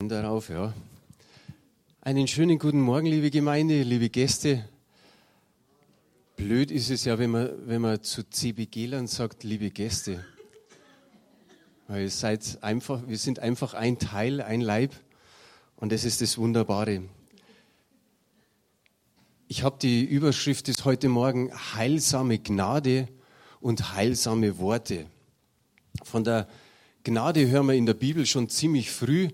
Darauf, ja. Einen schönen guten Morgen, liebe Gemeinde, liebe Gäste. Blöd ist es ja, wenn man, wenn man zu CBG-Lern sagt, liebe Gäste. Weil seid einfach, wir sind einfach ein Teil, ein Leib. Und das ist das Wunderbare. Ich habe die Überschrift des heute Morgen heilsame Gnade und heilsame Worte. Von der Gnade hören wir in der Bibel schon ziemlich früh,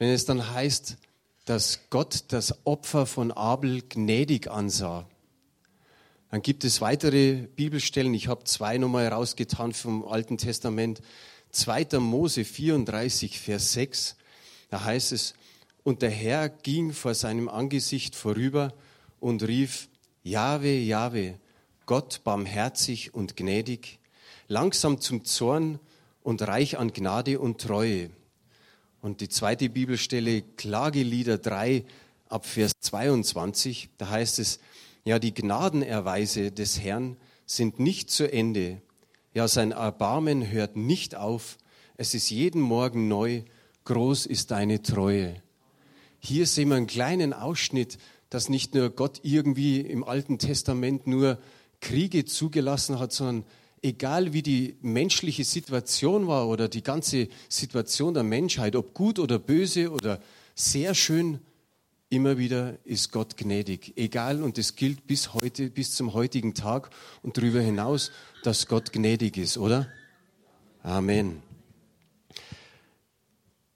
wenn es dann heißt, dass Gott das Opfer von Abel gnädig ansah. Dann gibt es weitere Bibelstellen. Ich habe zwei nochmal rausgetan vom Alten Testament. 2. Mose 34, Vers 6. Da heißt es, und der Herr ging vor seinem Angesicht vorüber und rief, Jahwe, Jahwe, Gott barmherzig und gnädig, langsam zum Zorn und reich an Gnade und Treue. Und die zweite Bibelstelle, Klagelieder 3 ab Vers 22, da heißt es, ja, die Gnadenerweise des Herrn sind nicht zu Ende. Ja, sein Erbarmen hört nicht auf. Es ist jeden Morgen neu. Groß ist deine Treue. Hier sehen wir einen kleinen Ausschnitt, dass nicht nur Gott irgendwie im Alten Testament nur Kriege zugelassen hat, sondern egal wie die menschliche Situation war oder die ganze Situation der Menschheit, ob gut oder böse oder sehr schön, immer wieder ist Gott gnädig. Egal, und das gilt bis heute, bis zum heutigen Tag und darüber hinaus, dass Gott gnädig ist, oder? Amen.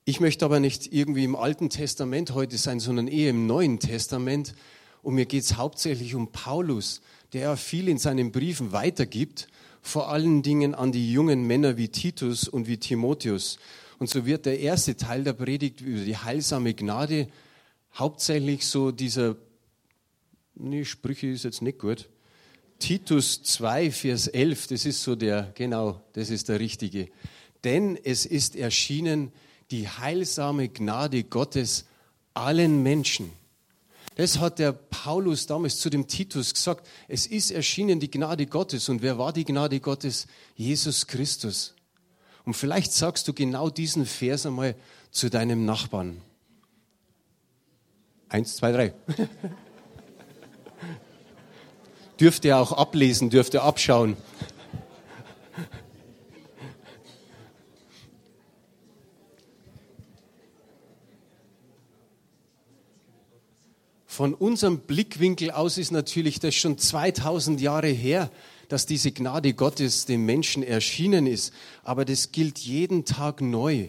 Ich möchte aber nicht irgendwie im Alten Testament heute sein, sondern eher im Neuen Testament. Und mir geht es hauptsächlich um Paulus, der viel in seinen Briefen weitergibt, vor allen Dingen an die jungen Männer wie Titus und wie Timotheus. Und so wird der erste Teil der Predigt über die heilsame Gnade hauptsächlich so dieser, nee, Sprüche ist jetzt nicht gut. Titus 2, Vers 11, das ist so der, genau, das ist der richtige. Denn es ist erschienen die heilsame Gnade Gottes allen Menschen. Das hat der Paulus damals zu dem Titus gesagt. Es ist erschienen die Gnade Gottes. Und wer war die Gnade Gottes? Jesus Christus. Und vielleicht sagst du genau diesen Vers einmal zu deinem Nachbarn. Eins, zwei, drei. dürft ihr auch ablesen, dürft ihr abschauen. Von unserem Blickwinkel aus ist natürlich das schon 2000 Jahre her, dass diese Gnade Gottes dem Menschen erschienen ist. Aber das gilt jeden Tag neu.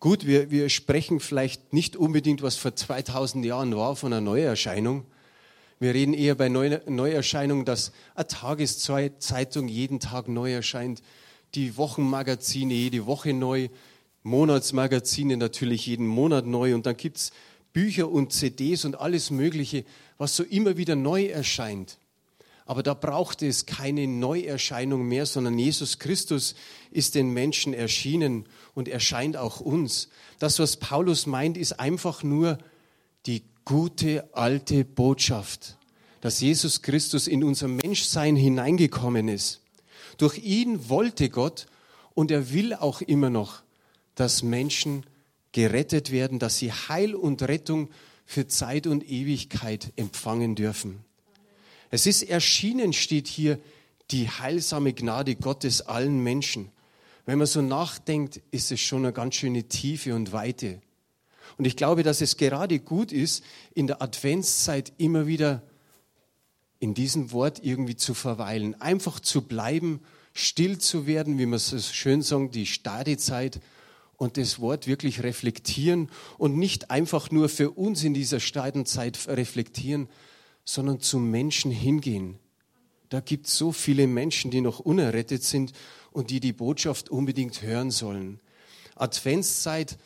Gut, wir, wir sprechen vielleicht nicht unbedingt, was vor 2000 Jahren war, von einer Neuerscheinung. Wir reden eher bei Neu Neuerscheinung, dass eine Tageszeitung jeden Tag neu erscheint, die Wochenmagazine jede Woche neu, Monatsmagazine natürlich jeden Monat neu und dann gibt es Bücher und CDs und alles Mögliche, was so immer wieder neu erscheint. Aber da braucht es keine Neuerscheinung mehr, sondern Jesus Christus ist den Menschen erschienen und erscheint auch uns. Das, was Paulus meint, ist einfach nur die gute alte Botschaft, dass Jesus Christus in unser Menschsein hineingekommen ist. Durch ihn wollte Gott und er will auch immer noch, dass Menschen gerettet werden, dass sie Heil und Rettung für Zeit und Ewigkeit empfangen dürfen. Es ist erschienen, steht hier, die heilsame Gnade Gottes allen Menschen. Wenn man so nachdenkt, ist es schon eine ganz schöne Tiefe und Weite. Und ich glaube, dass es gerade gut ist, in der Adventszeit immer wieder in diesem Wort irgendwie zu verweilen, einfach zu bleiben, still zu werden, wie man so schön sagt, die Stadezeit und das Wort wirklich reflektieren und nicht einfach nur für uns in dieser Steidenzeit reflektieren, sondern zum Menschen hingehen. Da gibt es so viele Menschen, die noch unerrettet sind und die die Botschaft unbedingt hören sollen. Adventszeit,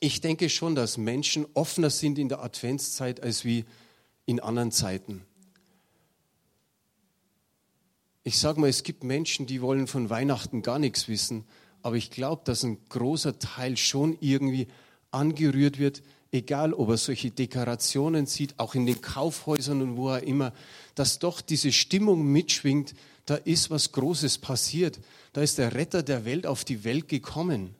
ich denke schon, dass Menschen offener sind in der Adventszeit als wie in anderen Zeiten. Ich sage mal, es gibt Menschen, die wollen von Weihnachten gar nichts wissen, aber ich glaube, dass ein großer Teil schon irgendwie angerührt wird, egal ob er solche Dekorationen sieht, auch in den Kaufhäusern und wo er immer, dass doch diese Stimmung mitschwingt, da ist was Großes passiert. Da ist der Retter der Welt auf die Welt gekommen.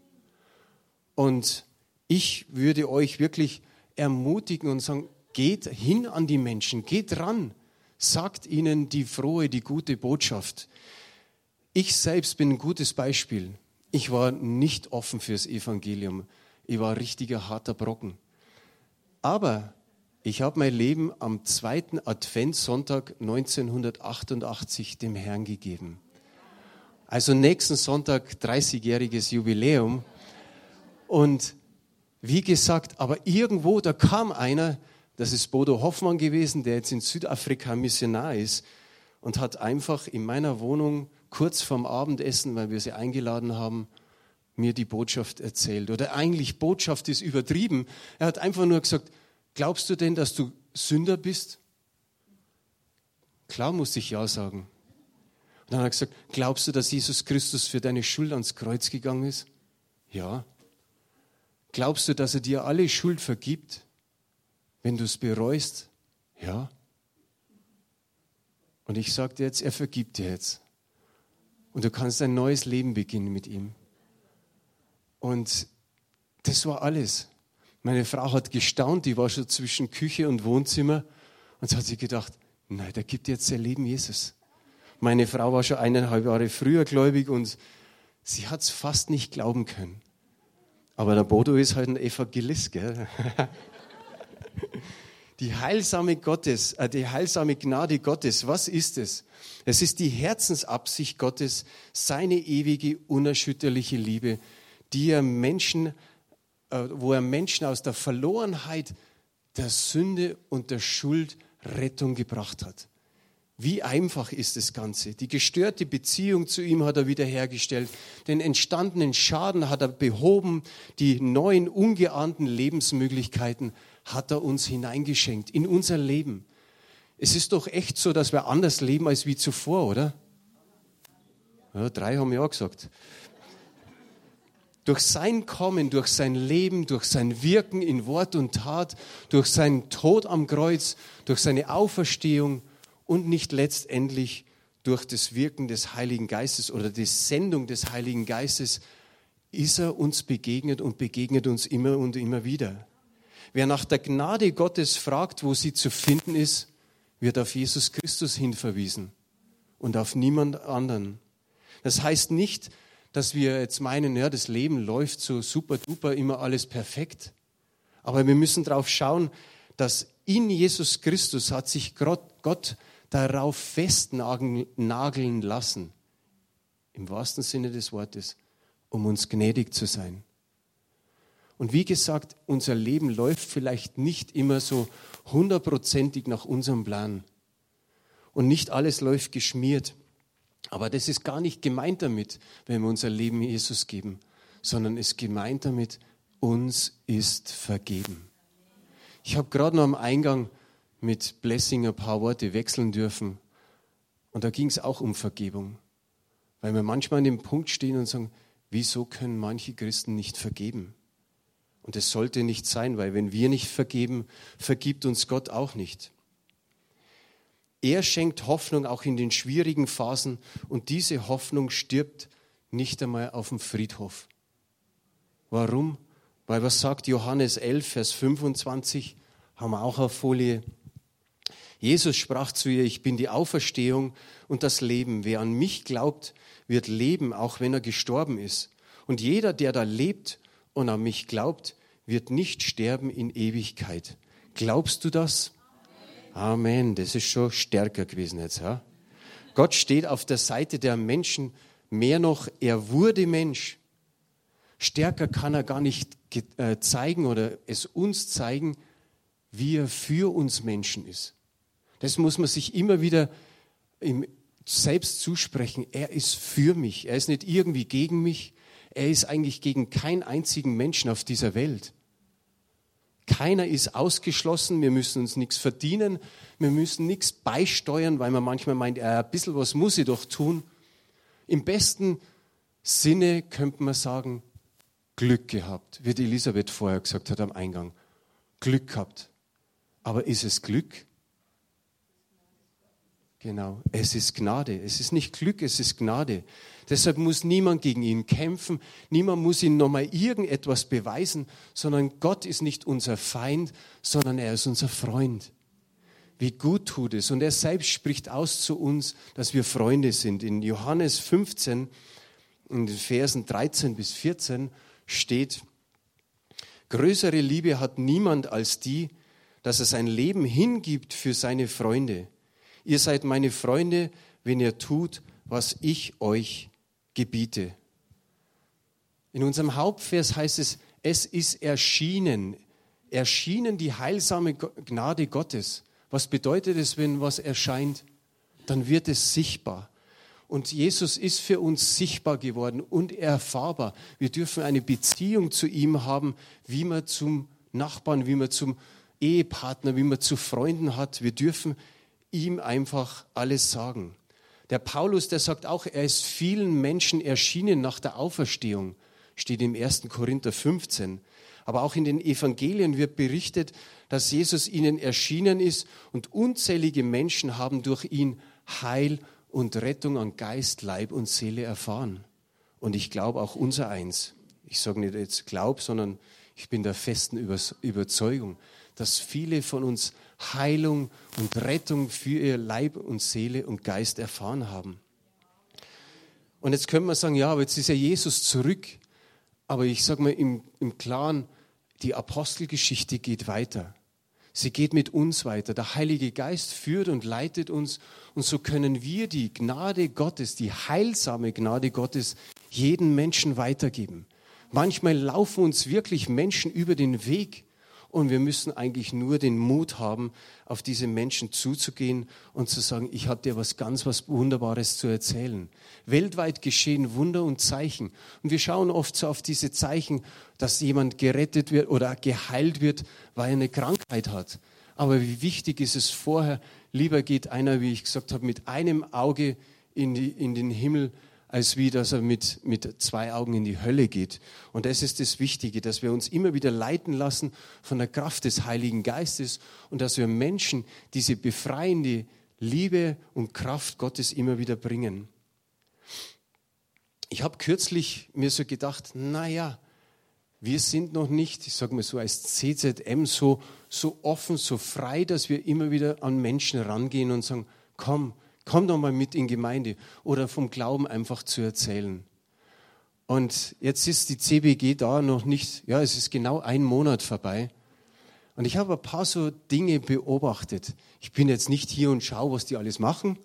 Und Ich würde euch wirklich ermutigen und sagen, geht hin an die Menschen, geht ran, sagt ihnen die frohe, die gute Botschaft. Ich selbst bin ein gutes Beispiel. Ich war nicht offen fürs Evangelium. Ich war ein richtiger harter Brocken. Aber ich habe mein Leben am zweiten Adventssonntag 1988 dem Herrn gegeben. Also nächsten Sonntag 30-jähriges Jubiläum. Und wie gesagt, aber irgendwo, da kam einer, das ist Bodo Hoffmann gewesen, der jetzt in Südafrika Missionar ist und hat einfach in meiner Wohnung kurz vorm Abendessen, weil wir sie eingeladen haben, mir die Botschaft erzählt. Oder eigentlich Botschaft ist übertrieben. Er hat einfach nur gesagt, glaubst du denn, dass du Sünder bist? Klar musste ich ja sagen. Und dann hat er gesagt, glaubst du, dass Jesus Christus für deine Schuld ans Kreuz gegangen ist? Ja. Glaubst du, dass er dir alle Schuld vergibt, wenn du es bereust? Ja. Und ich dir jetzt, er vergibt dir jetzt. Und du kannst ein neues Leben beginnen mit ihm. Und das war alles. Meine Frau hat gestaunt, die war schon zwischen Küche und Wohnzimmer und sie hat sich gedacht, nein, der gibt jetzt sein Leben Jesus. Meine Frau war schon eineinhalb Jahre früher gläubig und sie hat es fast nicht glauben können. Aber der Bodo ist halt ein Evangelist, gell? Die heilsame Gottes, äh, die heilsame Gnade Gottes, was ist es? Es ist die Herzensabsicht Gottes, seine ewige, unerschütterliche Liebe, die er Menschen, äh, wo er Menschen aus der Verlorenheit, der Sünde und der Schuld Rettung gebracht hat. Wie einfach ist das Ganze? Die gestörte Beziehung zu ihm hat er wiederhergestellt, den entstandenen Schaden hat er behoben, die neuen ungeahnten Lebensmöglichkeiten hat er uns hineingeschenkt in unser Leben. Es ist doch echt so, dass wir anders leben als wie zuvor, oder? Ja, drei haben ja gesagt. Durch sein Kommen, durch sein Leben, durch sein Wirken in Wort und Tat, durch seinen Tod am Kreuz, durch seine Auferstehung, und nicht letztendlich durch das Wirken des Heiligen Geistes oder die Sendung des Heiligen Geistes ist er uns begegnet und begegnet uns immer und immer wieder. Wer nach der Gnade Gottes fragt, wo sie zu finden ist, wird auf Jesus Christus hinverwiesen und auf niemand anderen. Das heißt nicht, dass wir jetzt meinen, ja, das Leben läuft so super duper, immer alles perfekt. Aber wir müssen darauf schauen, dass in Jesus Christus hat sich Gott darauf festnageln lassen, im wahrsten Sinne des Wortes, um uns gnädig zu sein. Und wie gesagt, unser Leben läuft vielleicht nicht immer so hundertprozentig nach unserem Plan. Und nicht alles läuft geschmiert. Aber das ist gar nicht gemeint damit, wenn wir unser Leben Jesus geben, sondern es ist gemeint damit, uns ist vergeben. Ich habe gerade noch am Eingang mit Blessing ein paar Worte wechseln dürfen. Und da ging es auch um Vergebung. Weil wir manchmal an dem Punkt stehen und sagen, wieso können manche Christen nicht vergeben? Und es sollte nicht sein, weil wenn wir nicht vergeben, vergibt uns Gott auch nicht. Er schenkt Hoffnung auch in den schwierigen Phasen und diese Hoffnung stirbt nicht einmal auf dem Friedhof. Warum? Weil was sagt Johannes 11, Vers 25, haben wir auch auf Folie, Jesus sprach zu ihr, ich bin die Auferstehung und das Leben. Wer an mich glaubt, wird leben, auch wenn er gestorben ist. Und jeder, der da lebt und an mich glaubt, wird nicht sterben in Ewigkeit. Glaubst du das? Amen. Das ist schon stärker gewesen jetzt. Ja? Gott steht auf der Seite der Menschen. Mehr noch, er wurde Mensch. Stärker kann er gar nicht äh, zeigen oder es uns zeigen, wie er für uns Menschen ist. Das muss man sich immer wieder selbst zusprechen. Er ist für mich. Er ist nicht irgendwie gegen mich. Er ist eigentlich gegen keinen einzigen Menschen auf dieser Welt. Keiner ist ausgeschlossen. Wir müssen uns nichts verdienen. Wir müssen nichts beisteuern, weil man manchmal meint, ja, ein bisschen was muss ich doch tun. Im besten Sinne könnte man sagen, Glück gehabt, wie die Elisabeth vorher gesagt hat am Eingang. Glück gehabt. Aber ist es Glück? Genau, es ist Gnade. Es ist nicht Glück, es ist Gnade. Deshalb muss niemand gegen ihn kämpfen, niemand muss ihm nochmal irgendetwas beweisen, sondern Gott ist nicht unser Feind, sondern er ist unser Freund. Wie gut tut es. Und er selbst spricht aus zu uns, dass wir Freunde sind. In Johannes 15, in den Versen 13 bis 14 steht, größere Liebe hat niemand als die, dass er sein Leben hingibt für seine Freunde. Ihr seid meine Freunde, wenn ihr tut, was ich euch gebiete. In unserem Hauptvers heißt es, es ist erschienen, erschienen die heilsame Gnade Gottes. Was bedeutet es, wenn was erscheint? Dann wird es sichtbar. Und Jesus ist für uns sichtbar geworden und erfahrbar. Wir dürfen eine Beziehung zu ihm haben, wie man zum Nachbarn, wie man zum Ehepartner, wie man zu Freunden hat. Wir dürfen ihm einfach alles sagen. Der Paulus, der sagt auch, er ist vielen Menschen erschienen nach der Auferstehung, steht im 1. Korinther 15. Aber auch in den Evangelien wird berichtet, dass Jesus ihnen erschienen ist und unzählige Menschen haben durch ihn Heil und Rettung an Geist, Leib und Seele erfahren. Und ich glaube auch unser eins. Ich sage nicht jetzt Glaub, sondern ich bin der festen Überzeugung, dass viele von uns Heilung und Rettung für ihr Leib und Seele und Geist erfahren haben. Und jetzt können wir sagen, ja, aber jetzt ist ja Jesus zurück. Aber ich sage mal im, im Klaren, die Apostelgeschichte geht weiter. Sie geht mit uns weiter. Der Heilige Geist führt und leitet uns. Und so können wir die Gnade Gottes, die heilsame Gnade Gottes, jeden Menschen weitergeben. Manchmal laufen uns wirklich Menschen über den Weg und wir müssen eigentlich nur den Mut haben, auf diese Menschen zuzugehen und zu sagen, ich habe dir was ganz, was Wunderbares zu erzählen. Weltweit geschehen Wunder und Zeichen. Und wir schauen oft so auf diese Zeichen, dass jemand gerettet wird oder geheilt wird, weil er eine Krankheit hat. Aber wie wichtig ist es vorher, lieber geht einer, wie ich gesagt habe, mit einem Auge in, die, in den Himmel, als wie dass er mit, mit zwei Augen in die Hölle geht. Und das ist das Wichtige, dass wir uns immer wieder leiten lassen von der Kraft des Heiligen Geistes und dass wir Menschen diese befreiende Liebe und Kraft Gottes immer wieder bringen. Ich habe kürzlich mir so gedacht, naja, wir sind noch nicht, ich sage mal so als CZM, so, so offen, so frei, dass wir immer wieder an Menschen rangehen und sagen, komm, komm doch mal mit in Gemeinde oder vom Glauben einfach zu erzählen. Und jetzt ist die CBG da noch nicht, ja, es ist genau ein Monat vorbei. Und ich habe ein paar so Dinge beobachtet. Ich bin jetzt nicht hier und schaue, was die alles machen,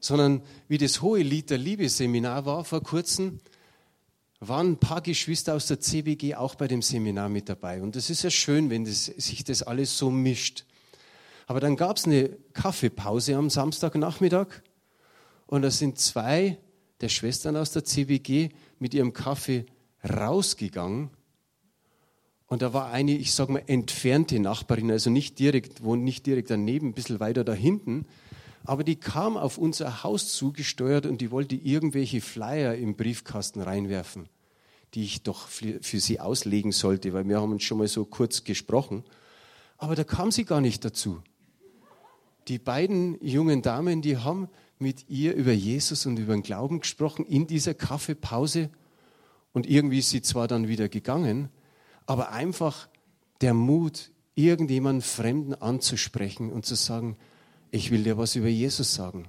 sondern wie das hohe Lied der Liebe-Seminar war vor kurzem, waren ein paar Geschwister aus der CBG auch bei dem Seminar mit dabei. Und das ist ja schön, wenn das, sich das alles so mischt. Aber dann gab es eine Kaffeepause am Samstagnachmittag und da sind zwei der Schwestern aus der CBG mit ihrem Kaffee rausgegangen. Und da war eine, ich sage mal, entfernte Nachbarin, also nicht direkt, wohnt nicht direkt daneben, ein bisschen weiter da hinten. Aber die kam auf unser Haus zugesteuert und die wollte irgendwelche Flyer im Briefkasten reinwerfen, die ich doch für, sie auslegen sollte, weil wir haben uns schon mal so kurz gesprochen. Aber da kam sie gar nicht dazu die beiden jungen Damen, die haben mit ihr über Jesus und über den Glauben gesprochen in dieser Kaffeepause. Und irgendwie ist sie zwar dann wieder gegangen, aber einfach der Mut, irgendjemanden Fremden anzusprechen und zu sagen, ich will dir was über Jesus sagen.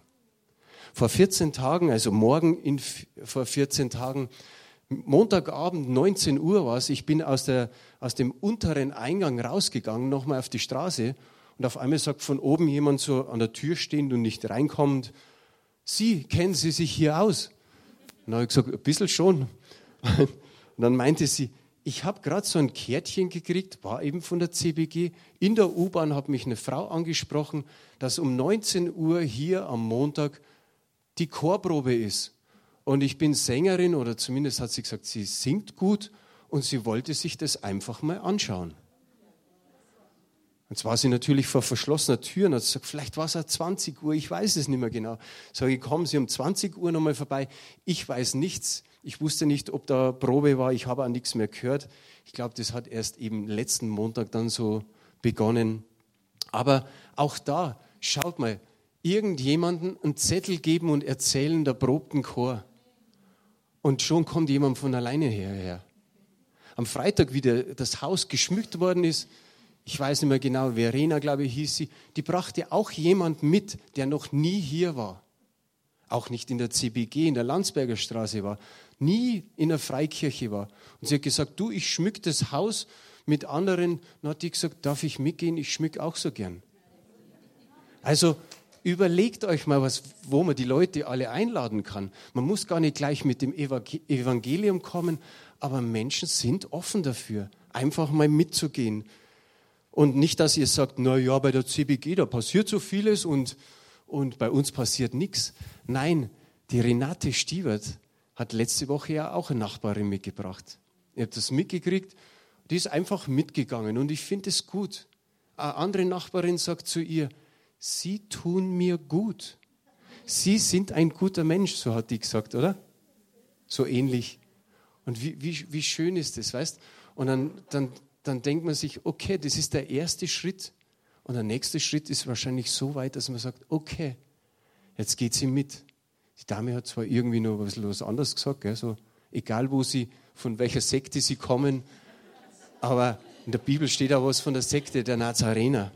Vor 14 Tagen, also morgen in, vor 14 Tagen, Montagabend 19 Uhr war es, ich bin aus, der, aus dem unteren Eingang rausgegangen, nochmal auf die Straße und auf einmal sagt von oben jemand so an der Tür stehend und nicht reinkommt, Sie, kennen Sie sich hier aus? Und dann habe ich gesagt, ein bisschen schon. Und dann meinte sie, ich habe gerade so ein Kärtchen gekriegt, war eben von der CBG. In der U-Bahn hat mich eine Frau angesprochen, dass um 19 Uhr hier am Montag die Chorprobe ist. Und ich bin Sängerin, oder zumindest hat sie gesagt, sie singt gut und sie wollte sich das einfach mal anschauen. Und zwar sie natürlich vor verschlossener Tür und hat gesagt, vielleicht war es ja 20 Uhr, ich weiß es nicht mehr genau. Sage ich, kommen Sie um 20 Uhr nochmal vorbei. Ich weiß nichts. Ich wusste nicht, ob da Probe war. Ich habe auch nichts mehr gehört. Ich glaube, das hat erst eben letzten Montag dann so begonnen. Aber auch da, schaut mal, irgendjemanden einen Zettel geben und erzählen der probten Chor. Und schon kommt jemand von alleine hierher. Am Freitag, wie der, das Haus geschmückt worden ist, ich weiß nicht mehr genau, Verena, glaube ich, hieß sie, die brachte auch jemand mit, der noch nie hier war. Auch nicht in der CBG, in der Landsberger Straße war, nie in der Freikirche war. Und sie hat gesagt, du, ich schmück das Haus mit anderen. Dann hat die gesagt, darf ich mitgehen? Ich schmück auch so gern. Also überlegt euch mal, was, wo man die Leute alle einladen kann. Man muss gar nicht gleich mit dem Evangelium kommen, aber Menschen sind offen dafür, einfach mal mitzugehen. Und nicht, dass ihr sagt, na ja, bei der CBG, da passiert so vieles und, und bei uns passiert nichts. Nein, die Renate Stiebert hat letzte Woche ja auch eine Nachbarin mitgebracht. Ihr habt das mitgekriegt, die ist einfach mitgegangen und ich finde es gut. Eine andere Nachbarin sagt zu ihr, Sie tun mir gut. Sie sind ein guter Mensch, so hat die gesagt, oder? So ähnlich. Und wie, wie, wie schön ist das, weißt? Und dann, dann, dann denkt man sich, okay, das ist der erste Schritt. Und der nächste Schritt ist wahrscheinlich so weit, dass man sagt, okay, jetzt geht sie mit. Die Dame hat zwar irgendwie noch was, was anderes gesagt, gell? so egal wo sie, von welcher Sekte sie kommen, aber in der Bibel steht auch was von der Sekte der Nazarener.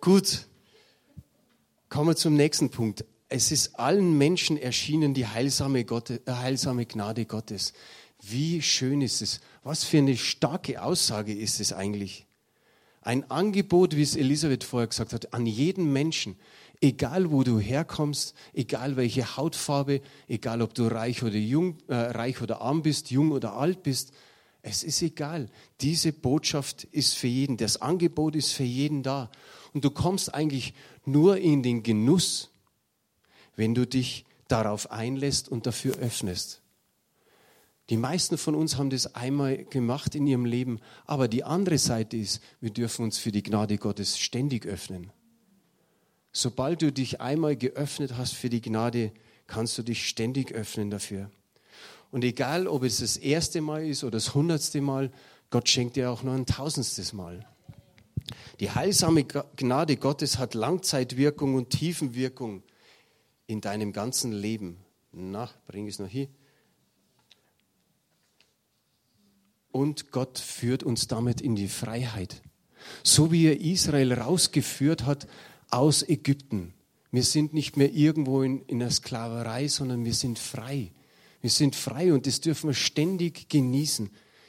Gut, kommen wir zum nächsten Punkt. Es ist allen Menschen erschienen die heilsame, Gott, äh, heilsame Gnade Gottes. Wie schön ist es? Was für eine starke Aussage ist es eigentlich? Ein Angebot, wie es Elisabeth vorher gesagt hat, an jeden Menschen, egal wo du herkommst, egal welche Hautfarbe, egal ob du reich oder jung, äh, reich oder arm bist, jung oder alt bist, es ist egal. Diese Botschaft ist für jeden. Das Angebot ist für jeden da. Und du kommst eigentlich nur in den Genuss, wenn du dich darauf einlässt und dafür öffnest. Die meisten von uns haben das einmal gemacht in ihrem Leben, aber die andere Seite ist, wir dürfen uns für die Gnade Gottes ständig öffnen. Sobald du dich einmal geöffnet hast für die Gnade, kannst du dich ständig öffnen dafür. Und egal, ob es das erste Mal ist oder das hundertste Mal, Gott schenkt dir auch noch ein tausendstes Mal. Die heilsame Gnade Gottes hat Langzeitwirkung und Tiefenwirkung in deinem ganzen Leben. Na, bring es noch hier. Und Gott führt uns damit in die Freiheit. So wie er Israel rausgeführt hat aus Ägypten. Wir sind nicht mehr irgendwo in, in der Sklaverei, sondern wir sind frei. Wir sind frei und das dürfen wir ständig genießen.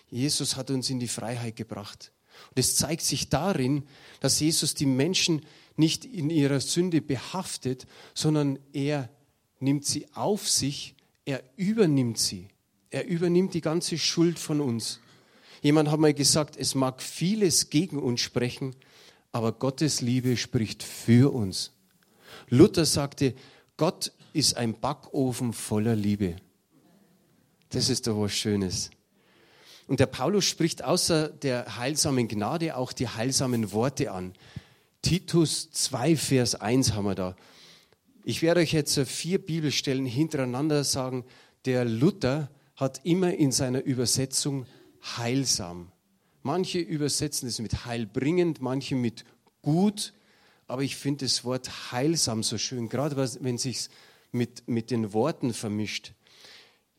Jesus hat uns in die Freiheit gebracht. Und es zeigt sich darin, dass Jesus die Menschen nicht in ihrer Sünde behaftet, sondern er nimmt sie auf sich, er übernimmt sie. Er übernimmt die ganze Schuld von uns. Jemand hat mal gesagt, es mag vieles gegen uns sprechen, aber Gottes Liebe spricht für uns. Luther sagte, Gott ist ein Backofen voller Liebe. Das ist doch was Schönes. Und der Paulus spricht außer der heilsamen Gnade auch die heilsamen Worte an. Titus 2, Vers 1 haben wir da. Ich werde euch jetzt vier Bibelstellen hintereinander sagen. Der Luther hat immer in seiner Übersetzung heilsam. Manche übersetzen es mit heilbringend, manche mit gut, aber ich finde das Wort heilsam so schön, gerade wenn es sich mit, mit den Worten vermischt.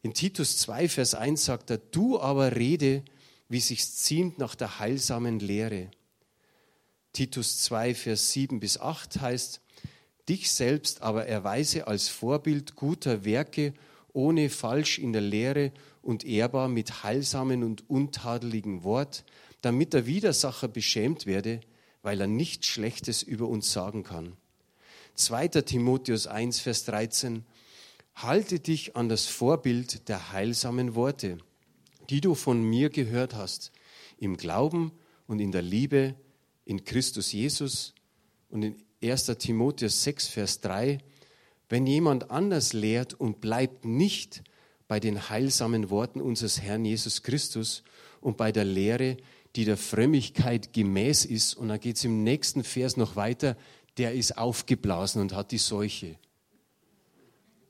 In Titus 2, Vers 1 sagt er, du aber rede, wie sich's ziemt nach der heilsamen Lehre. Titus 2, Vers 7 bis 8 heißt, dich selbst aber erweise als Vorbild guter Werke, ohne falsch in der Lehre und ehrbar mit heilsamen und untadeligen Wort, damit der Widersacher beschämt werde, weil er nichts Schlechtes über uns sagen kann. 2. Timotheus 1, Vers 13, Halte dich an das Vorbild der heilsamen Worte, die du von mir gehört hast, im Glauben und in der Liebe in Christus Jesus. Und in 1. Timotheus 6, Vers 3, wenn jemand anders lehrt und bleibt nicht bei den heilsamen Worten unseres Herrn Jesus Christus und bei der Lehre, die der Frömmigkeit gemäß ist, und dann geht es im nächsten Vers noch weiter, der ist aufgeblasen und hat die Seuche.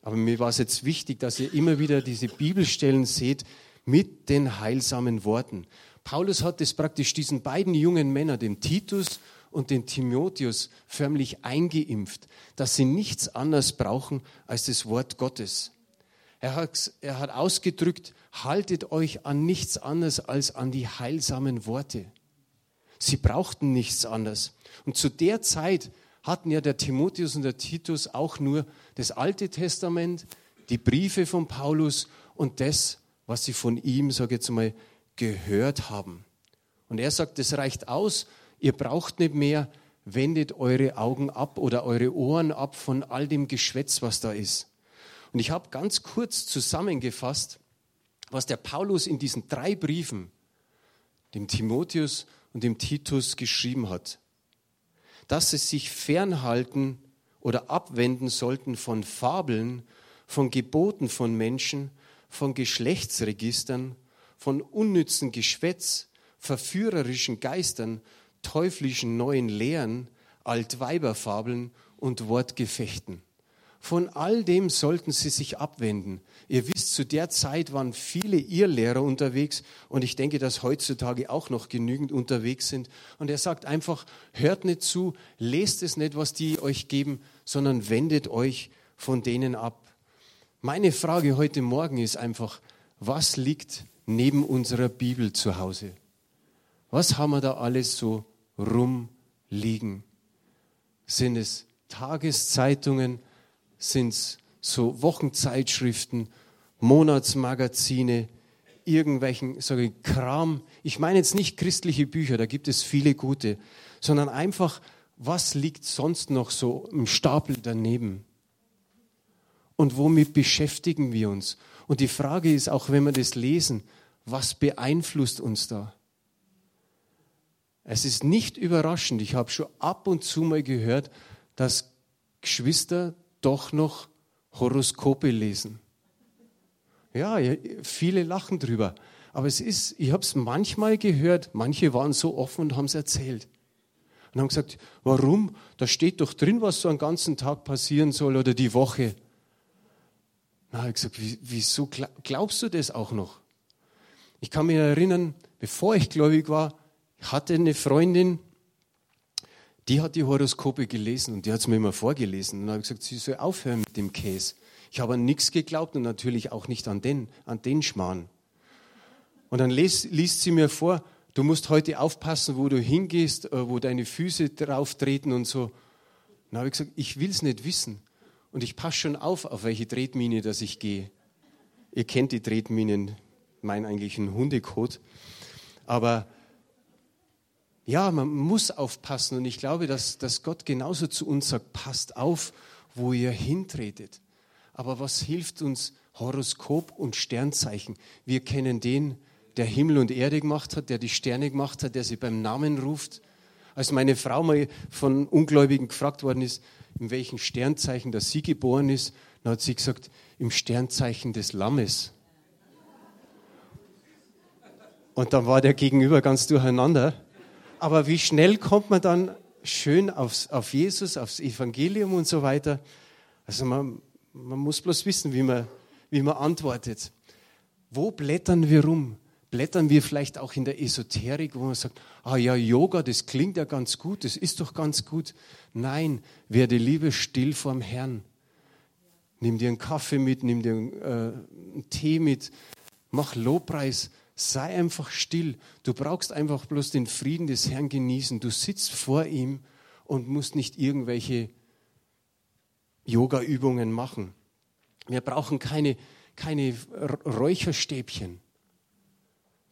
Aber mir war es jetzt wichtig, dass ihr immer wieder diese Bibelstellen seht mit den heilsamen Worten. Paulus hat es praktisch diesen beiden jungen Männern, dem Titus und den Timotheus förmlich eingeimpft, dass sie nichts anderes brauchen als das Wort Gottes. Er hat, er hat ausgedrückt, haltet euch an nichts anderes als an die heilsamen Worte. Sie brauchten nichts anderes. Und zu der Zeit hatten ja der Timotheus und der Titus auch nur das Alte Testament, die Briefe von Paulus und das, was sie von ihm, sage ich jetzt mal, gehört haben. Und er sagt, das reicht aus, ihr braucht nicht mehr, wendet eure Augen ab oder eure Ohren ab von all dem Geschwätz, was da ist. Und ich habe ganz kurz zusammengefasst, was der Paulus in diesen drei Briefen, dem Timotheus und dem Titus geschrieben hat. Dass sie sich fernhalten oder abwenden sollten von Fabeln, von Geboten von Menschen, von Geschlechtsregistern, von unnützen Geschwätz, verführerischen Geistern, teuflischen neuen Lehren, Altweiberfabeln und Wortgefechten. Von all dem sollten sie sich abwenden. Ihr wisst, zu der Zeit waren viele Irrlehrer unterwegs und ich denke, dass heutzutage auch noch genügend unterwegs sind. Und er sagt einfach, hört nicht zu, lest es nicht, was die euch geben, sondern wendet euch von denen ab. Meine Frage heute Morgen ist einfach, was liegt neben unserer Bibel zu Hause? Was haben wir da alles so rumliegen? Sind es Tageszeitungen? Sind es so Wochenzeitschriften, Monatsmagazine, irgendwelchen ich, Kram? Ich meine jetzt nicht christliche Bücher, da gibt es viele gute, sondern einfach, was liegt sonst noch so im Stapel daneben? und womit beschäftigen wir uns? Und die Frage ist auch, wenn wir das lesen, was beeinflusst uns da? Es ist nicht überraschend, ich habe schon ab und zu mal gehört, dass Geschwister doch noch Horoskope lesen. Ja, viele lachen drüber. Aber es ist, ich habe es manchmal gehört, manche waren so offen und haben es erzählt. Und haben gesagt, warum? Da steht doch drin, was so einen ganzen Tag passieren soll oder die Woche. Na, ich gesagt, wieso glaubst du das auch noch? Ich kann mich erinnern, bevor ich gläubig war, hatte eine Freundin, die hat die Horoskope gelesen und die hat es mir immer vorgelesen. Und dann habe ich gesagt, sie soll aufhören mit dem Käse. Ich habe an nichts geglaubt und natürlich auch nicht an den, an den Schmarrn. Und dann liest, liest sie mir vor, du musst heute aufpassen, wo du hingehst, äh, wo deine Füße drauf treten und so. Dann habe ich gesagt, ich will es nicht wissen. Und ich passe schon auf, auf welche Tretmine dass ich gehe. Ihr kennt die Tretminen, mein eigentlich ein Hundekot. Aber ja, man muss aufpassen. Und ich glaube, dass, dass Gott genauso zu uns sagt, passt auf, wo ihr hintretet. Aber was hilft uns Horoskop und Sternzeichen? Wir kennen den, der Himmel und Erde gemacht hat, der die Sterne gemacht hat, der sie beim Namen ruft. Als meine Frau mal von Ungläubigen gefragt worden ist, in welchem Sternzeichen dass sie geboren ist. Dann hat sie gesagt, im Sternzeichen des Lammes. Und dann war der Gegenüber ganz durcheinander. Aber wie schnell kommt man dann schön aufs, auf Jesus, aufs Evangelium und so weiter? Also man, man muss bloß wissen, wie man, wie man antwortet. Wo blättern wir rum? blättern wir vielleicht auch in der Esoterik, wo man sagt, ah ja, Yoga, das klingt ja ganz gut, das ist doch ganz gut. Nein, werde lieber still vorm Herrn. Nimm dir einen Kaffee mit, nimm dir einen, äh, einen Tee mit, mach Lobpreis, sei einfach still. Du brauchst einfach bloß den Frieden des Herrn genießen. Du sitzt vor ihm und musst nicht irgendwelche Yoga-Übungen machen. Wir brauchen keine, keine Räucherstäbchen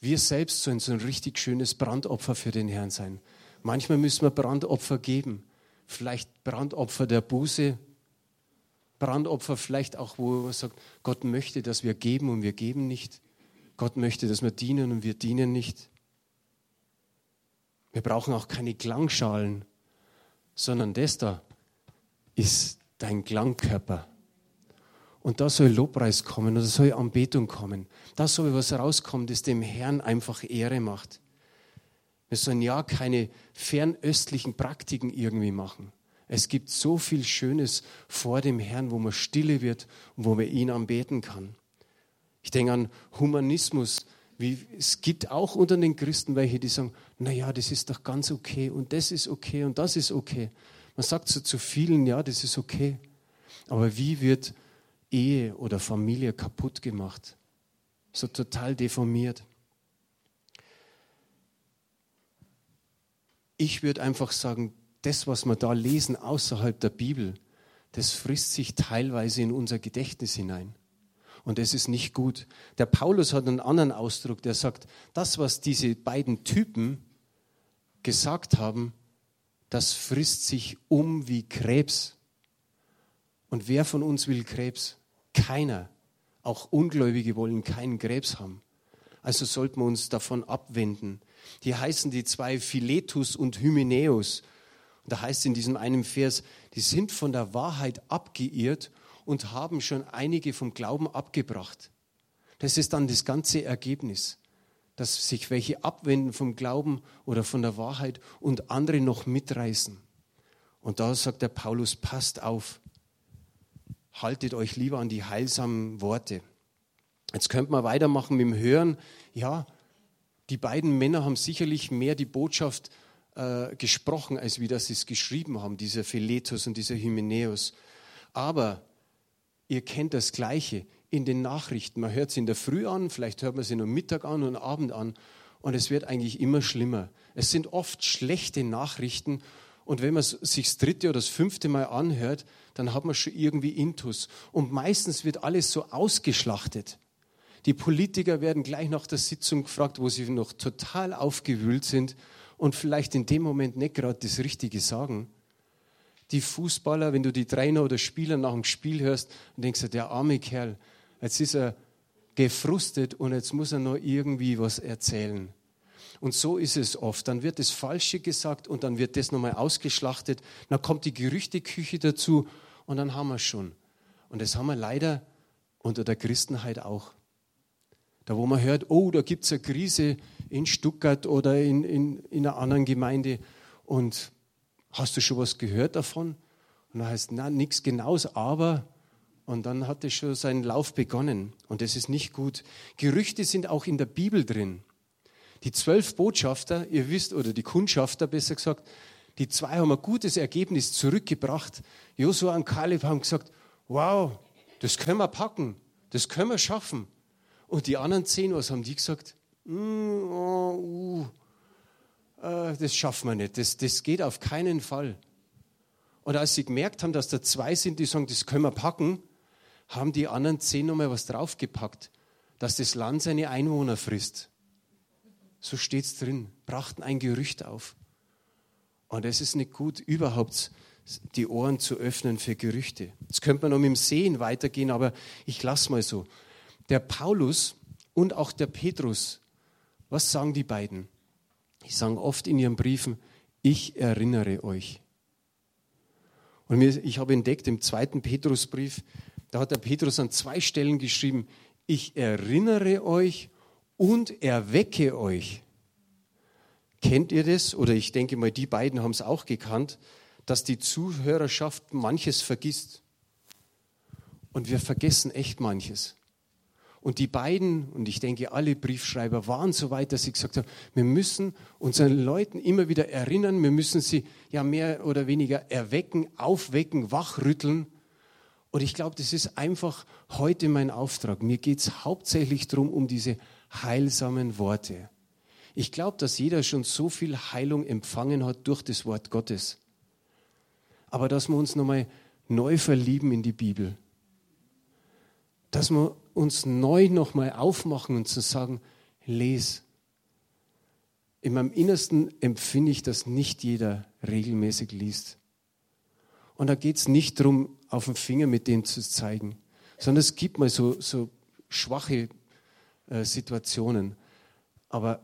wir selbst sollen so ein richtig schönes Brandopfer für den Herrn sein. Manchmal müssen wir Brandopfer geben. Vielleicht Brandopfer der Buße, Brandopfer vielleicht auch, wo man sagt, Gott möchte, dass wir geben und wir geben nicht. Gott möchte, dass wir dienen und wir dienen nicht. Wir brauchen auch keine Klangschalen, sondern das da ist dein Klangkörper. Und da soll Lobpreis kommen und da soll Anbetung kommen. Da soll was rauskommen, das dem Herrn einfach Ehre macht. Wir sollen ja keine fernöstlichen Praktiken irgendwie machen. Es gibt so viel Schönes vor dem Herrn, wo man stille wird und wo man ihn anbeten kann. Ich denke an Humanismus, Wie, es gibt auch unter den Christen welche, die sagen, naja, das ist doch ganz okay und das ist okay und das ist okay. Man sagt so zu vielen, ja, das ist okay. Aber wie wird Ehe oder Familie kaputt gemacht? So total deformiert. Ich würde einfach sagen, das, was wir da lesen außerhalb der Bibel, das frisst sich teilweise in unser Gedächtnis hinein. Und das ist nicht gut. Der Paulus hat einen anderen Ausdruck, der sagt, das, was diese beiden Typen gesagt haben, das frisst sich um wie Krebs. Und wer von uns will Krebs? Keiner. Auch Ungläubige wollen keinen Krebs haben. Also sollten wir uns davon abwenden. Die heißen die zwei Philetus und Hymenäus. Und da heißt es in diesem einen Vers, die sind von der Wahrheit abgeirrt und haben schon einige vom Glauben abgebracht. Das ist dann das ganze Ergebnis, dass sich welche abwenden vom Glauben oder von der Wahrheit und andere noch mitreißen. Und da sagt der Paulus, passt auf, haltet euch lieber an die heilsamen Worte. Jetzt könnte man weitermachen mit dem Hören. Ja, die beiden Männer haben sicherlich mehr die Botschaft äh, gesprochen, als wie das sie es geschrieben haben, dieser Philetus und dieser Hymenäus. Aber ihr kennt das Gleiche in den Nachrichten. Man hört sie in der Früh an, vielleicht hört man sie nur Mittag an und Abend an. Und es wird eigentlich immer schlimmer. Es sind oft schlechte Nachrichten. Und wenn man sich das dritte oder das fünfte Mal anhört, dann hat man schon irgendwie Intus. Und meistens wird alles so ausgeschlachtet. Die Politiker werden gleich nach der Sitzung gefragt, wo sie noch total aufgewühlt sind und vielleicht in dem Moment nicht gerade das Richtige sagen. Die Fußballer, wenn du die Trainer oder Spieler nach dem Spiel hörst, dann denkst der arme Kerl, jetzt ist er gefrustet und jetzt muss er noch irgendwie was erzählen. Und so ist es oft. Dann wird das Falsche gesagt und dann wird das nochmal ausgeschlachtet. Dann kommt die Gerüchteküche dazu und dann haben wir es schon. Und das haben wir leider unter der Christenheit auch. Da, wo man hört, oh, da gibt es eine Krise in Stuttgart oder in, in, in einer anderen Gemeinde und hast du schon was gehört davon? Und dann heißt, na, nichts Genaues, aber und dann hat es schon seinen Lauf begonnen. Und das ist nicht gut. Gerüchte sind auch in der Bibel drin. Die zwölf Botschafter, ihr wisst, oder die Kundschafter besser gesagt, die zwei haben ein gutes Ergebnis zurückgebracht. Josua und Kaleb haben gesagt, wow, das können wir packen, das können wir schaffen. Und die anderen zehn, was haben die gesagt? Mm, oh, uh, äh, das schaffen wir nicht, das, das geht auf keinen Fall. Und als sie gemerkt haben, dass da zwei sind, die sagen, das können wir packen, haben die anderen zehn nochmal was draufgepackt, dass das Land seine Einwohner frisst. So steht es drin, brachten ein Gerücht auf. Und es ist nicht gut, überhaupt die Ohren zu öffnen für Gerüchte. Jetzt könnte man noch mit dem Sehen weitergehen, aber ich lasse mal so. Der Paulus und auch der Petrus, was sagen die beiden? Die sagen oft in ihren Briefen, ich erinnere euch. Und ich habe entdeckt im zweiten Petrusbrief, da hat der Petrus an zwei Stellen geschrieben, ich erinnere euch und erwecke euch. Kennt ihr das? Oder ich denke mal, die beiden haben es auch gekannt, dass die Zuhörerschaft manches vergisst. Und wir vergessen echt manches. Und die beiden, und ich denke, alle Briefschreiber waren so weit, dass sie gesagt haben, wir müssen unseren Leuten immer wieder erinnern, wir müssen sie ja mehr oder weniger erwecken, aufwecken, wachrütteln. Und ich glaube, das ist einfach heute mein Auftrag. Mir geht es hauptsächlich darum, um diese heilsamen Worte. Ich glaube, dass jeder schon so viel Heilung empfangen hat durch das Wort Gottes. Aber dass wir uns nochmal neu verlieben in die Bibel. Dass wir uns neu nochmal aufmachen und zu sagen, les. In meinem Innersten empfinde ich, dass nicht jeder regelmäßig liest. Und da geht es nicht darum, auf den Finger mit dem zu zeigen, sondern es gibt mal so, so schwache äh, Situationen. Aber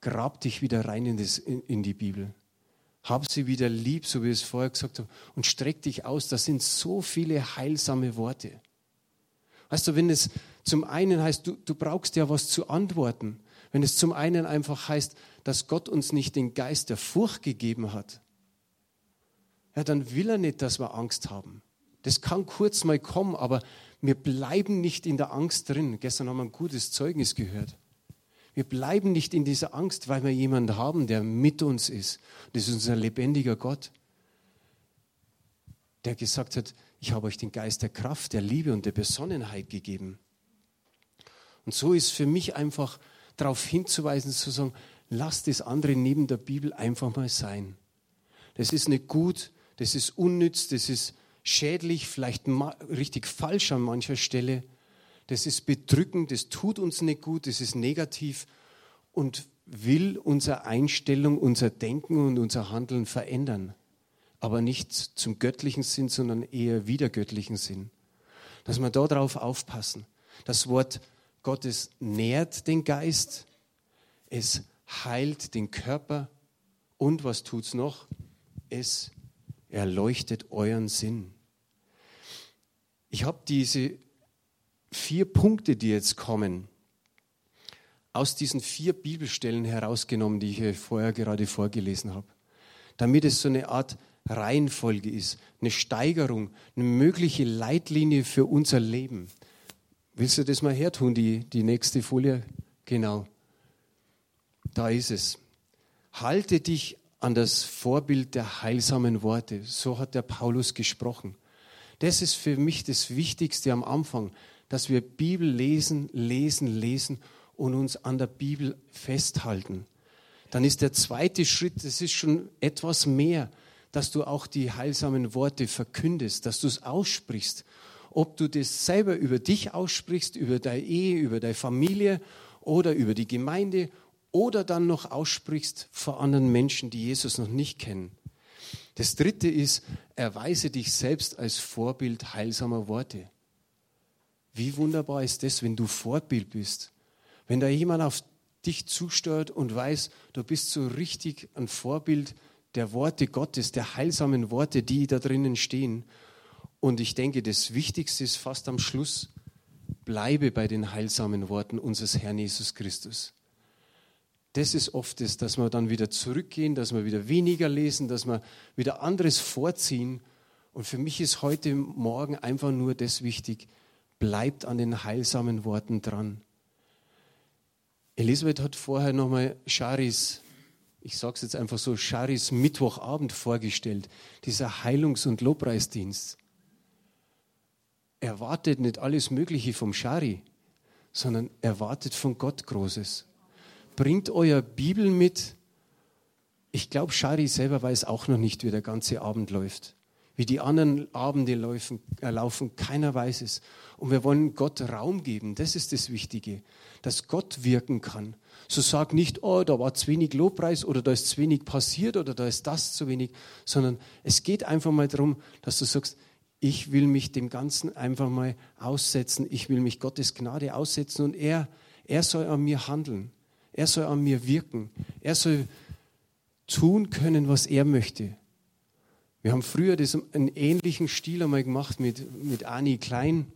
grab dich wieder rein in, das, in, in die Bibel. Hab sie wieder lieb, so wie ich es vorher gesagt habe, und streck dich aus. Das sind so viele heilsame Worte. Weißt du, wenn es zum einen heißt, du, du brauchst ja was zu antworten, wenn es zum einen einfach heißt, dass Gott uns nicht den Geist der Furcht gegeben hat, ja, dann will er nicht, dass wir Angst haben. Das kann kurz mal kommen, aber wir bleiben nicht in der Angst drin. Gestern haben wir ein gutes Zeugnis gehört. Wir bleiben nicht in dieser Angst, weil wir jemanden haben, der mit uns ist. Das ist unser lebendiger Gott, der gesagt hat, ich habe euch den Geist der Kraft, der Liebe und der Besonnenheit gegeben. Und so ist für mich einfach darauf hinzuweisen, zu sagen, lasst das andere neben der Bibel einfach mal sein. Das ist nicht gut, das ist unnütz, das ist schädlich, vielleicht richtig falsch an mancher Stelle. Das ist bedrückend, das tut uns nicht gut, das ist negativ und will unsere Einstellung, unser Denken und unser Handeln verändern. Aber nicht zum göttlichen Sinn, sondern eher wieder göttlichen Sinn. Dass wir darauf aufpassen. Das Wort Gottes nährt den Geist, es heilt den Körper und was tut es noch? Es erleuchtet euren Sinn. Ich habe diese vier Punkte, die jetzt kommen, aus diesen vier Bibelstellen herausgenommen, die ich vorher gerade vorgelesen habe, damit es so eine Art Reihenfolge ist, eine Steigerung, eine mögliche Leitlinie für unser Leben. Willst du das mal hertun, die, die nächste Folie? Genau. Da ist es. Halte dich an das Vorbild der heilsamen Worte. So hat der Paulus gesprochen. Das ist für mich das Wichtigste am Anfang, dass wir Bibel lesen, lesen, lesen und uns an der Bibel festhalten. Dann ist der zweite Schritt, das ist schon etwas mehr, dass du auch die heilsamen Worte verkündest, dass du es aussprichst. Ob du das selber über dich aussprichst, über deine Ehe, über deine Familie oder über die Gemeinde oder dann noch aussprichst vor anderen Menschen, die Jesus noch nicht kennen. Das dritte ist, erweise dich selbst als Vorbild heilsamer Worte. Wie wunderbar ist das, wenn du Vorbild bist. Wenn da jemand auf dich zusteuert und weiß, du bist so richtig ein Vorbild der Worte Gottes, der heilsamen Worte, die da drinnen stehen. Und ich denke, das Wichtigste ist fast am Schluss, bleibe bei den heilsamen Worten unseres Herrn Jesus Christus das ist oft das, dass wir dann wieder zurückgehen, dass wir wieder weniger lesen, dass wir wieder anderes vorziehen. Und für mich ist heute Morgen einfach nur das wichtig, bleibt an den heilsamen Worten dran. Elisabeth hat vorher nochmal Charis, ich sage es jetzt einfach so, Charis Mittwochabend vorgestellt, dieser Heilungs- und Lobpreisdienst. Erwartet nicht alles Mögliche vom Schari, sondern erwartet von Gott Großes bringt euer Bibel mit. Ich glaube, Shari selber weiß auch noch nicht, wie der ganze Abend läuft. Wie die anderen Abende laufen, äh, laufen, keiner weiß es. Und wir wollen Gott Raum geben, das ist das Wichtige, dass Gott wirken kann. So sag nicht, oh, da war zu wenig Lobpreis oder da ist zu wenig passiert oder da ist das zu wenig, sondern es geht einfach mal darum, dass du sagst, ich will mich dem Ganzen einfach mal aussetzen, ich will mich Gottes Gnade aussetzen und er, er soll an mir handeln. Er soll an mir wirken. Er soll tun können, was er möchte. Wir haben früher das, einen ähnlichen Stil einmal gemacht mit, mit Ani Klein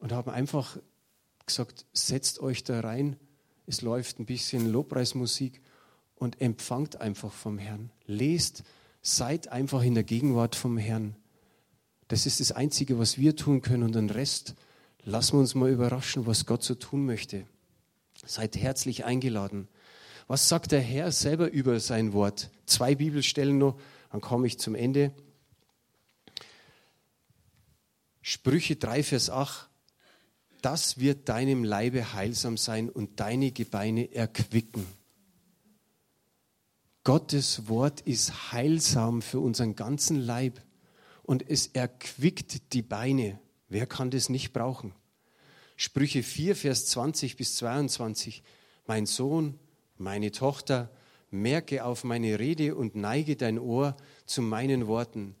und haben einfach gesagt, setzt euch da rein. Es läuft ein bisschen Lobpreismusik und empfangt einfach vom Herrn. Lest, seid einfach in der Gegenwart vom Herrn. Das ist das Einzige, was wir tun können und den Rest lassen wir uns mal überraschen, was Gott so tun möchte. Seid herzlich eingeladen. Was sagt der Herr selber über sein Wort? Zwei Bibelstellen noch, dann komme ich zum Ende. Sprüche 3, Vers 8. Das wird deinem Leibe heilsam sein und deine Gebeine erquicken. Gottes Wort ist heilsam für unseren ganzen Leib und es erquickt die Beine. Wer kann das nicht brauchen? Sprüche 4, Vers 20 bis 22. Mein Sohn, meine Tochter, merke auf meine Rede und neige dein Ohr zu meinen Worten.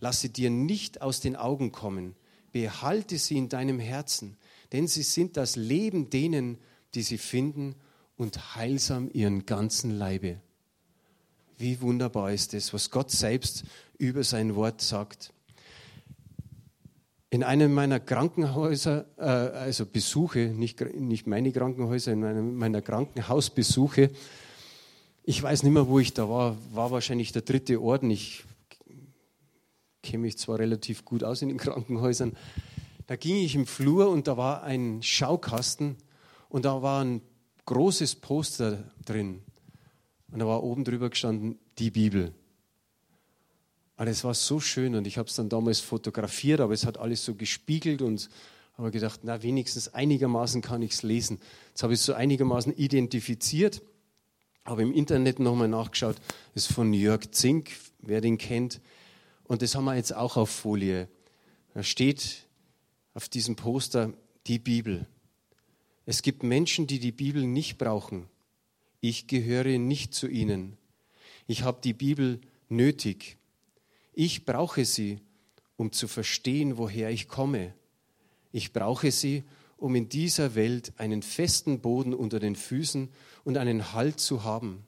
Lasse dir nicht aus den Augen kommen. Behalte sie in deinem Herzen, denn sie sind das Leben denen, die sie finden und heilsam ihren ganzen Leibe. Wie wunderbar ist es, was Gott selbst über sein Wort sagt. In einem meiner Krankenhäuser, äh, also Besuche, nicht, nicht meine Krankenhäuser, in einem meiner Krankenhausbesuche, ich weiß nicht mehr, wo ich da war, war wahrscheinlich der dritte Orden. Ich kenne mich zwar relativ gut aus in den Krankenhäusern. Da ging ich im Flur und da war ein Schaukasten und da war ein großes Poster drin. Und da war oben drüber gestanden, die Bibel. Und es war so schön und ich habe es dann damals fotografiert, aber es hat alles so gespiegelt und habe gedacht, na wenigstens einigermaßen kann ich es lesen. Jetzt habe ich es so einigermaßen identifiziert, habe im Internet nochmal nachgeschaut, ist von Jörg Zink, wer den kennt. Und das haben wir jetzt auch auf Folie. Da steht auf diesem Poster die Bibel. Es gibt Menschen, die die Bibel nicht brauchen. Ich gehöre nicht zu ihnen. Ich habe die Bibel nötig. Ich brauche sie, um zu verstehen, woher ich komme. Ich brauche sie, um in dieser Welt einen festen Boden unter den Füßen und einen Halt zu haben.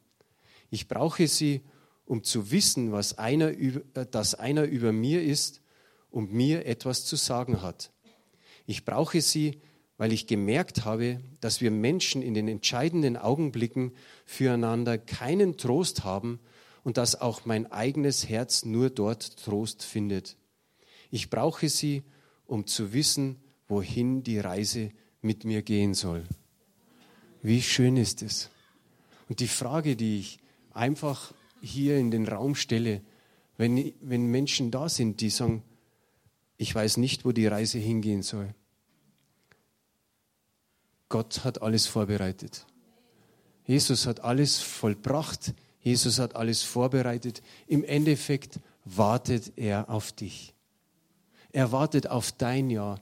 Ich brauche sie, um zu wissen, was einer, äh, dass einer über mir ist und mir etwas zu sagen hat. Ich brauche sie, weil ich gemerkt habe, dass wir Menschen in den entscheidenden Augenblicken füreinander keinen Trost haben und dass auch mein eigenes Herz nur dort Trost findet. Ich brauche sie, um zu wissen, wohin die Reise mit mir gehen soll. Wie schön ist es? Und die Frage, die ich einfach hier in den Raum stelle, wenn, wenn Menschen da sind, die sagen, ich weiß nicht, wo die Reise hingehen soll. Gott hat alles vorbereitet. Jesus hat alles vollbracht. Jesus hat alles vorbereitet. Im Endeffekt wartet er auf dich. Er wartet auf dein Ja.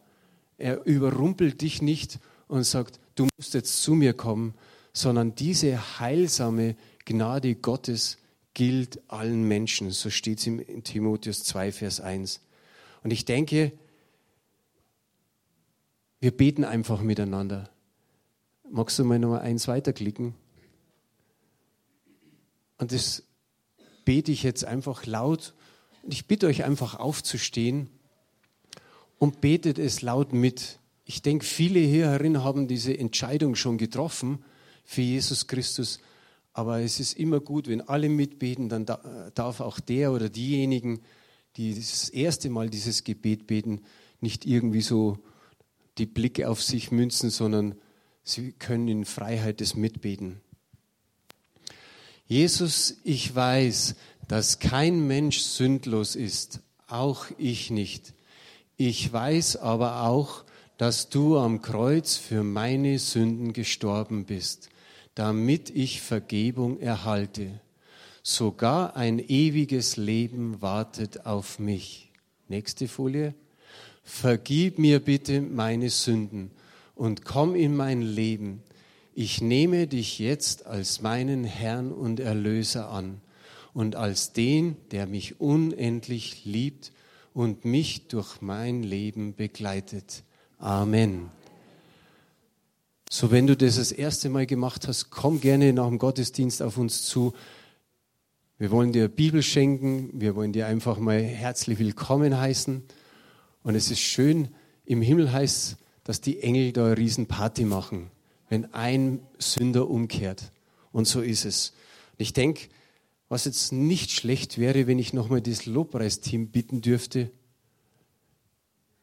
Er überrumpelt dich nicht und sagt, du musst jetzt zu mir kommen, sondern diese heilsame Gnade Gottes gilt allen Menschen. So steht es in Timotheus 2, Vers 1. Und ich denke, wir beten einfach miteinander. Magst du mal Nummer eins weiterklicken? Und das bete ich jetzt einfach laut. Und ich bitte euch einfach aufzustehen und betet es laut mit. Ich denke, viele hierin haben diese Entscheidung schon getroffen für Jesus Christus. Aber es ist immer gut, wenn alle mitbeten, dann darf auch der oder diejenigen, die das erste Mal dieses Gebet beten, nicht irgendwie so die Blicke auf sich münzen, sondern sie können in Freiheit das Mitbeten. Jesus, ich weiß, dass kein Mensch sündlos ist, auch ich nicht. Ich weiß aber auch, dass du am Kreuz für meine Sünden gestorben bist damit ich Vergebung erhalte. Sogar ein ewiges Leben wartet auf mich. Nächste Folie. Vergib mir bitte meine Sünden und komm in mein Leben. Ich nehme dich jetzt als meinen Herrn und Erlöser an und als den, der mich unendlich liebt und mich durch mein Leben begleitet. Amen. So, wenn du das das erste Mal gemacht hast, komm gerne nach dem Gottesdienst auf uns zu. Wir wollen dir Bibel schenken, wir wollen dir einfach mal herzlich willkommen heißen. Und es ist schön, im Himmel heißt dass die Engel da eine Riesenparty machen, wenn ein Sünder umkehrt. Und so ist es. ich denke, was jetzt nicht schlecht wäre, wenn ich nochmal das Lobpreisteam bitten dürfte,